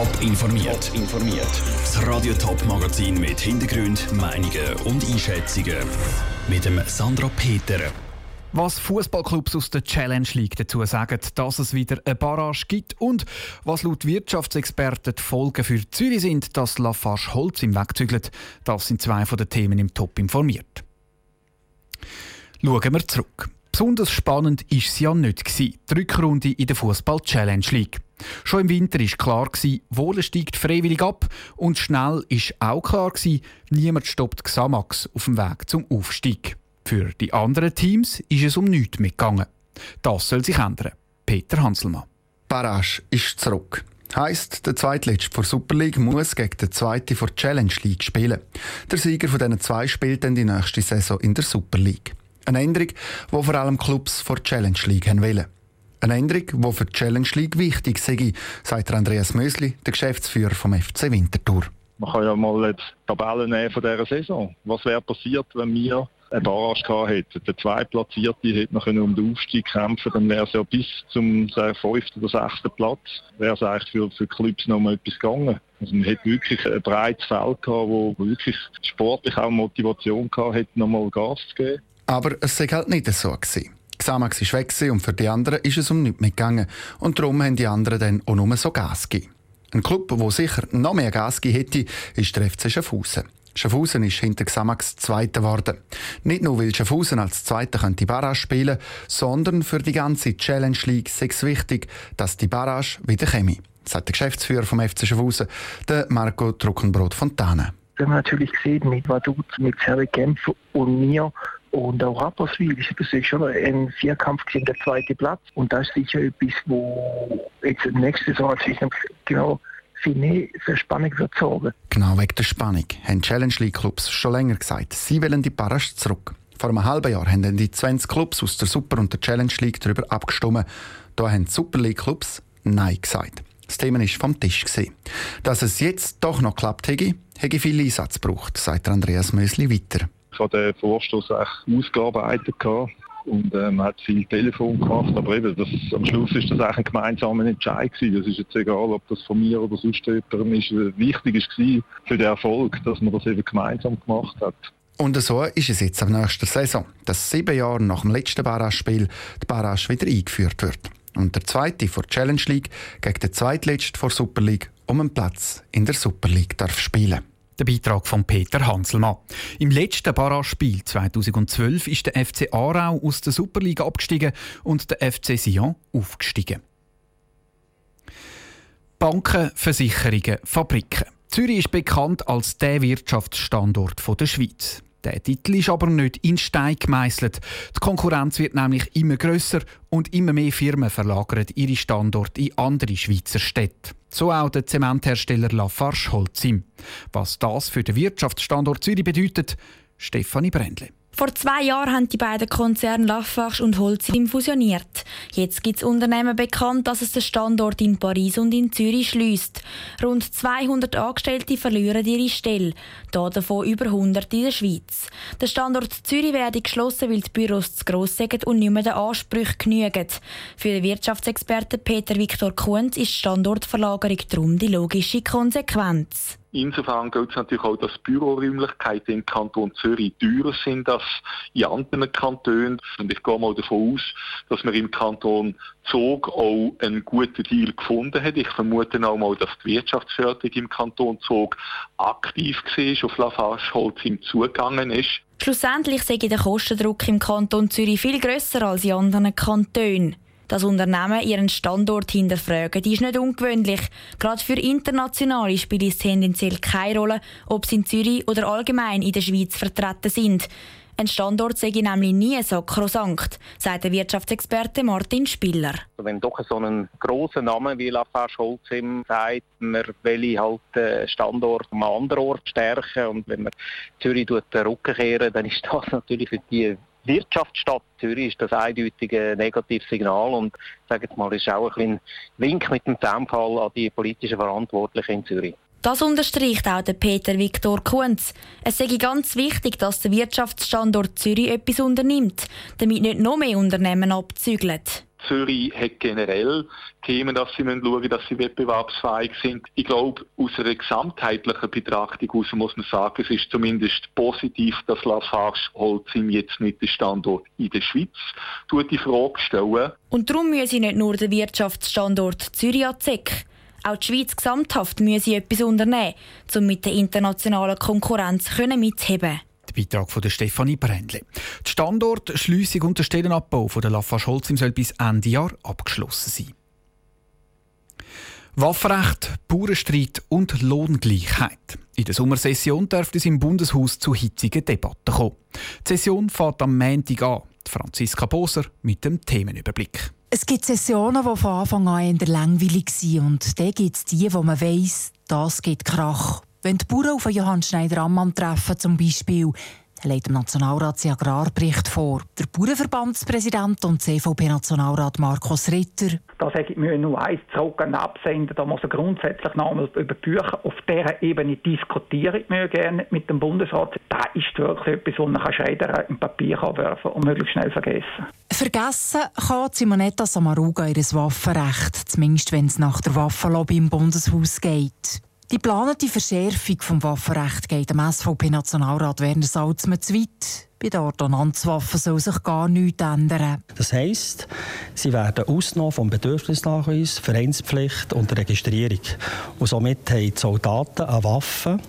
Top informiert. informiert. Das Radio Top Magazin mit Hintergrund, Meinungen und Einschätzungen mit dem Sandra Peter. Was Fußballclubs aus der Challenge League dazu sagen, dass es wieder eine Barrage gibt und was laut Wirtschaftsexperten die Folgen für Zürich sind, dass Lafarge Holz im wegzügelt, das sind zwei von den Themen im Top informiert. Schauen wir zurück. Besonders spannend war es ja nicht. Die Rückrunde in der Fußball Challenge League. Schon im Winter war klar, Wohlen steigt freiwillig ab und schnell war auch klar, niemand stoppt Xamax auf dem Weg zum Aufstieg. Für die anderen Teams ist es um nichts mehr gegangen. Das soll sich ändern. Peter Hanselmann. Barrage ist zurück. Heißt, der Zweitletzte vor Super League muss gegen den Zweiten vor Challenge League spielen. Der Sieger von diesen zwei spielt dann die nächste Saison in der Super League. Eine Änderung, die vor allem Clubs vor Challenge League wollen. Eine Änderung, die für die Challenge League wichtig sei, sagt Andreas Mösli, der Geschäftsführer vom FC Winterthur. Man kann ja mal die Tabellen nehmen von dieser Saison. Was wäre passiert, wenn wir eine Barrage gehabt hätten? Der Zweitplatzierte hätte noch um den Aufstieg kämpfen dann wäre es ja bis zum fünften oder sechsten Platz wäre es eigentlich für, für Clubs noch mal etwas gegangen. Also man hätte wirklich ein breites Feld gehabt, wo wirklich sportlich auch Motivation gehabt hätte, noch mal Gas zu geben. Aber es sei halt nicht so gewesen. Xamax war weg und für die anderen ist es um nichts mehr gegangen. Und darum haben die anderen dann auch nur so Gas gegeben. Ein Club, der sicher noch mehr Gas gegeben hätte, ist der FC Schaffhausen. Schaffhausen ist hinter Xamax Zweiter geworden. Nicht nur, weil Schaffhausen als Zweiter könnte Barrage spielen sondern für die ganze Challenge League ist es wichtig, dass die Barrage wieder käme, sagt der Geschäftsführer vom FC Schaffhausen, der Marco Druckenbrot Fontane. Wir haben natürlich gesehen, mit Vaduz, mit Serve Genf und mir, und auch Rapperswil ist das schon ein Vierkampf gegen der zweite Platz. Und das ist sicher etwas, wo jetzt nächste Saison genau viel mehr für Spannung wird sorgen. Genau wegen der Spannung haben Challenge League Clubs schon länger gesagt, sie wollen die Parasch zurück. Vor einem halben Jahr haben dann die 20 Clubs aus der Super- und der Challenge League darüber abgestimmt. Da haben die Super League Clubs Nein gesagt. Das Thema war vom Tisch. Gewesen. Dass es jetzt doch noch klappt, hätte, hätte viel Einsatz gebraucht, sagt Andreas Mösli weiter. Habe den Vorstoß ausgearbeitet und äh, man hat viel Telefon gemacht, aber eben, das, am Schluss ist das ein gemeinsamer Entscheid gewesen. Das ist jetzt egal, ob das von mir oder sonst jemandem ist. Wichtig ist für den Erfolg, dass man das eben gemeinsam gemacht hat. Und so ist es jetzt ab nächster Saison, dass sieben Jahre nach dem letzten Barrage-Spiel die Barrage wieder eingeführt wird. Und der zweite vor Challenge League gegen den zweitletzten vor Super League um einen Platz in der Super League darf spielen. Der Beitrag von Peter Hanselmann. Im letzten Barrage-Spiel 2012 ist der FC Aarau aus der Superliga abgestiegen und der FC Sion aufgestiegen. Banken, Versicherungen, Fabriken. Zürich ist bekannt als der Wirtschaftsstandort der Schweiz. Der Titel ist aber nicht in Stein gemeißelt. Die Konkurrenz wird nämlich immer grösser und immer mehr Firmen verlagern ihre Standorte in andere Schweizer Städte. So auch der Zementhersteller Lafarge Holcim. Was das für den Wirtschaftsstandort Zürich bedeutet, Stefanie Brändle. Vor zwei Jahren haben die beiden Konzerne Lafarge und Holcim fusioniert. Jetzt gibt es Unternehmen bekannt, dass es den Standort in Paris und in Zürich schließt. Rund 200 Angestellte verlieren ihre Stelle, davon über 100 in der Schweiz. Der Standort Zürich werde geschlossen, weil die Büros zu gross sind und nicht mehr den Ansprüchen genügen. Für den Wirtschaftsexperten Peter Viktor Kunz ist Standortverlagerung darum die logische Konsequenz. Insofern gilt es natürlich auch, dass Büroräumlichkeiten im Kanton Zürich teurer sind als in anderen Kantonen. Und ich gehe mal davon aus, dass man im Kanton Zug auch einen guten Deal gefunden hat. Ich vermute auch mal, dass die Wirtschaftsförderung im Kanton Zug aktiv war, auf Lafarge Holz ihm zugegangen ist. Schlussendlich sei der Kostendruck im Kanton Zürich viel grösser als in anderen Kantonen. Dass Unternehmen ihren Standort hinterfragen, ist nicht ungewöhnlich. Gerade für Internationale spielt es tendenziell keine Rolle, ob sie in Zürich oder allgemein in der Schweiz vertreten sind. Ein Standort sei nämlich nie sakrosankt, sagt der Wirtschaftsexperte Martin Spiller. Also wenn doch so einen grossen Namen wie Lafarge Holcim sagt, man will halt den Standort am anderen Ort stärken und wenn man Zürich den Rücken kehren, dann ist das natürlich für die Wirtschaftsstadt Zürich ist das eindeutig ein negatives Signal und sage jetzt mal, ist auch ein Wink mit dem Zaunfall an die politischen Verantwortlichen in Zürich. Das unterstreicht auch der Peter Viktor Kunz. Es sei ganz wichtig, dass der Wirtschaftsstandort Zürich etwas unternimmt, damit nicht noch mehr Unternehmen abzügeln. Zürich hat generell Themen, dass sie schauen müssen, dass sie wettbewerbsfähig sind. Ich glaube, aus einer gesamtheitlichen Betrachtung heraus muss man sagen, es ist zumindest positiv, dass Lafarge Holcim jetzt mit dem Standort in der Schweiz die Frage stellen. Und darum müssen nicht nur der Wirtschaftsstandort Zürich an auch die Schweiz gesamthaft müsse etwas unternehmen, um mit der internationalen Konkurrenz mitzuheben. Der Beitrag von Stefanie Brändle. Die Standortschliessung und der Stellenabbau von der Lafarge Holcim soll bis Ende Jahr abgeschlossen sein. Waffenrecht, Bauernstreit und Lohngleichheit. In der Sommersession dürfte es im Bundeshaus zu hitzigen Debatten kommen. Die Session fährt am Montag an. Franziska Boser mit dem Themenüberblick. Es gibt Sessionen, die von Anfang an eher langweilig sind. Und dann gibt es die, wo man weiss, das geht Krach. Wenn die Bauern auf Johann Schneider-Ammann treffen, zum Beispiel, er legt dem Nationalrat seinen Agrarbericht vor. Der Bauernverbandspräsident und CVP-Nationalrat Markus Ritter. Da sage ich mir nur eins und absenden. Da muss er grundsätzlich nochmal über Bücher auf dieser Ebene diskutieren. Ich gerne mit dem Bundesrat. Da ist wirklich etwas, wo man Scheidern im Papier werfen und möglichst schnell vergessen. Vergessen kann Simonetta Samaruga ihr Waffenrecht, zumindest wenn es nach der Waffenlobby im Bundeshaus geht. Die geplante Verschärfung des Waffenrechts geht dem SVP-Nationalrat Werner Salzmann zu weit. Bei der Ordonnanzwaffe soll sich gar nichts ändern. Das heisst, sie werden ausgenommen vom Bedürfnisnachweis, Vereinspflicht und Registrierung. Und somit haben die Soldaten eine Waffe,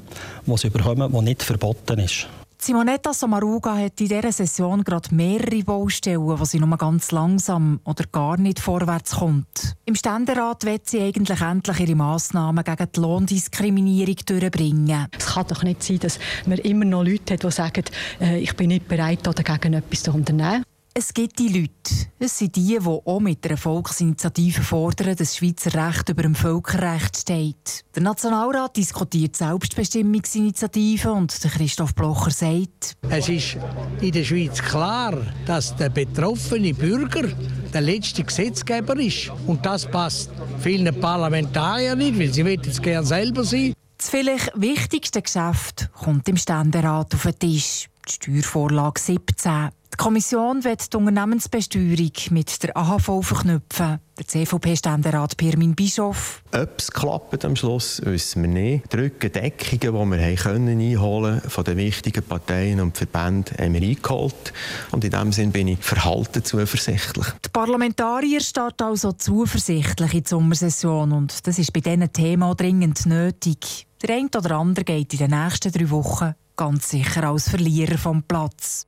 die sie bekommen, die nicht verboten ist. Simonetta Samaruga hat in dieser Session gerade mehrere Baustellen, wo sie nur ganz langsam oder gar nicht vorwärts kommt. Im Ständerat wird sie eigentlich endlich ihre Massnahmen gegen die Lohndiskriminierung durchbringen. Es kann doch nicht sein, dass man immer noch Leute hat, die sagen, äh, ich bin nicht bereit, dagegen etwas zu unternehmen. Es gibt die Leute. Es sind die, die auch mit einer Volksinitiative fordern, dass das Schweizer Recht über dem Völkerrecht steht. Der Nationalrat diskutiert Selbstbestimmungsinitiativen und Christoph Blocher sagt, Es ist in der Schweiz klar, dass der betroffene Bürger der letzte Gesetzgeber ist. Und das passt vielen Parlamentariern nicht, weil sie es gerne selber sein. Das vielleicht wichtigste Geschäft kommt im Ständerat auf den Tisch. Die Steuervorlage 17. Die Kommission wird die Unternehmensbesteuerung mit der AHV verknüpfen. Der CVP-Ständerat Pirmin Bischof. Ob es klappt am Schluss, wissen wir nicht. Die Rückendeckungen, die wir können einholen von den wichtigen Parteien und Verbänden, haben wir eingeholt. Und in diesem Sinne bin ich verhalten zuversichtlich. Die Parlamentarier starten also zuversichtlich in die Sommersession. Und das ist bei diesen Themen dringend nötig. Der eine oder andere geht in den nächsten drei Wochen ganz sicher als Verlierer vom Platz.